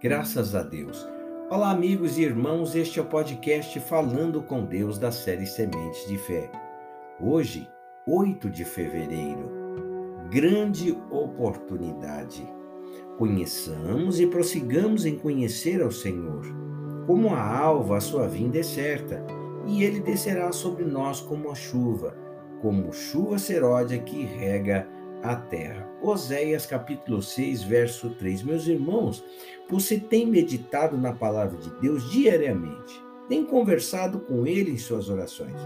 Graças a Deus. Olá, amigos e irmãos, este é o podcast Falando com Deus da série Sementes de Fé. Hoje, 8 de fevereiro, grande oportunidade. Conheçamos e prossigamos em conhecer ao Senhor. Como a alva, a sua vinda é certa, e ele descerá sobre nós como a chuva, como chuva seródia que rega a terra. Oséias capítulo 6, verso 3. Meus irmãos, você tem meditado na palavra de Deus diariamente? Tem conversado com ele em suas orações?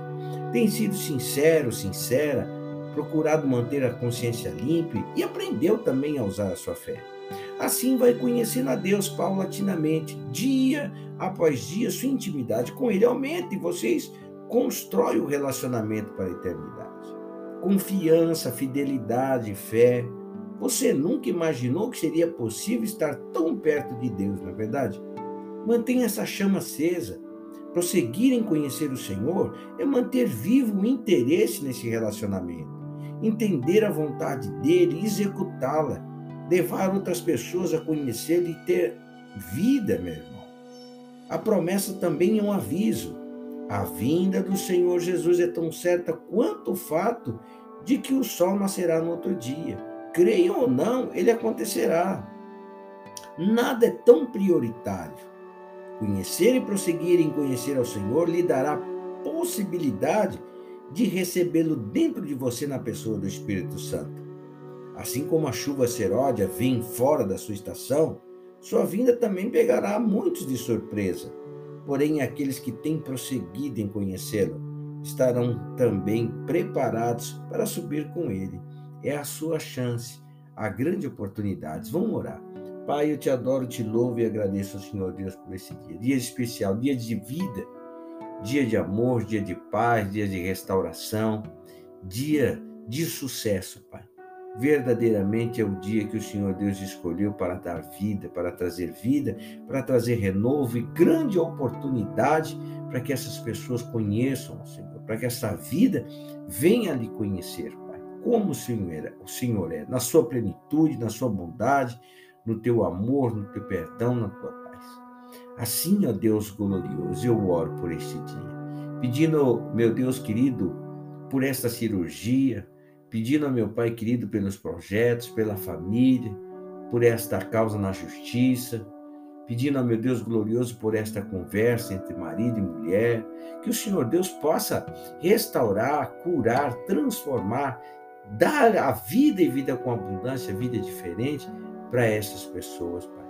Tem sido sincero, sincera, procurado manter a consciência limpa e aprendeu também a usar a sua fé? Assim vai conhecendo a Deus paulatinamente, dia após dia, sua intimidade com Ele aumenta e vocês constroem o relacionamento para a eternidade confiança, fidelidade, fé. Você nunca imaginou que seria possível estar tão perto de Deus, não é verdade? Mantenha essa chama acesa. Prosseguir em conhecer o Senhor é manter vivo o interesse nesse relacionamento, entender a vontade dele e executá-la, levar outras pessoas a conhecê-lo e ter vida, meu irmão. A promessa também é um aviso. A vinda do Senhor Jesus é tão certa quanto o fato de que o sol nascerá no outro dia. Creiam ou não, ele acontecerá. Nada é tão prioritário. Conhecer e prosseguir em conhecer ao Senhor lhe dará possibilidade de recebê-lo dentro de você na pessoa do Espírito Santo. Assim como a chuva seródia vem fora da sua estação, sua vinda também pegará muitos de surpresa porém aqueles que têm prosseguido em conhecê-lo estarão também preparados para subir com ele. É a sua chance, a grande oportunidade. Vamos orar. Pai, eu te adoro, te louvo e agradeço ao Senhor Deus por esse dia. Dia especial, dia de vida, dia de amor, dia de paz, dia de restauração, dia de sucesso, Pai verdadeiramente é o dia que o Senhor Deus escolheu para dar vida, para trazer vida, para trazer renovo e grande oportunidade para que essas pessoas conheçam o Senhor, para que essa vida venha lhe conhecer, Pai. Como o Senhor, é, o Senhor é, na sua plenitude, na sua bondade, no teu amor, no teu perdão, na tua paz. Assim, ó Deus glorioso, eu oro por este dia, pedindo, meu Deus querido, por esta cirurgia, pedindo ao meu Pai querido pelos projetos, pela família, por esta causa na justiça, pedindo ao meu Deus glorioso por esta conversa entre marido e mulher, que o Senhor Deus possa restaurar, curar, transformar, dar a vida e vida com abundância, vida diferente para essas pessoas, Pai.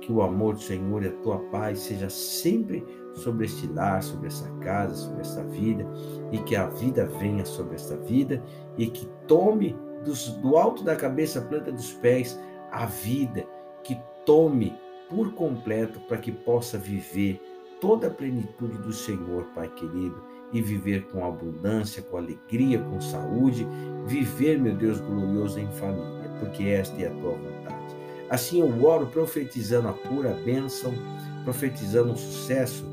Que o amor do Senhor e a tua paz seja sempre sobre este lar, sobre essa casa, sobre esta vida, e que a vida venha sobre esta vida e que tome dos, do alto da cabeça, planta dos pés, a vida, que tome por completo para que possa viver toda a plenitude do Senhor, Pai querido, e viver com abundância, com alegria, com saúde, viver, meu Deus glorioso, em família, porque esta é a tua vontade. Assim eu oro profetizando a cura, a bênção, profetizando o sucesso,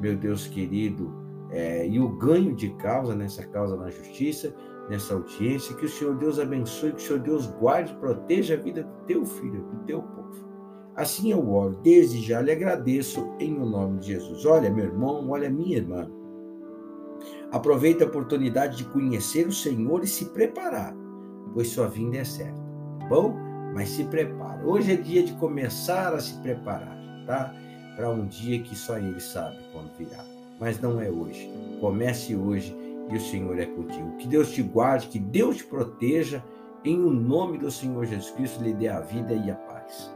meu Deus querido, é, e o ganho de causa nessa causa na justiça, nessa audiência. Que o Senhor Deus abençoe, que o Senhor Deus guarde proteja a vida do teu filho, do teu povo. Assim eu oro, desde já lhe agradeço em o nome de Jesus. Olha, meu irmão, olha, minha irmã. Aproveite a oportunidade de conhecer o Senhor e se preparar, pois sua vinda é certa. Tá bom? Mas se prepara. Hoje é dia de começar a se preparar, tá? Para um dia que só Ele sabe quando virá mas não é hoje. Comece hoje e o Senhor é contigo. Que Deus te guarde, que Deus te proteja. Em o nome do Senhor Jesus Cristo, lhe dê a vida e a paz.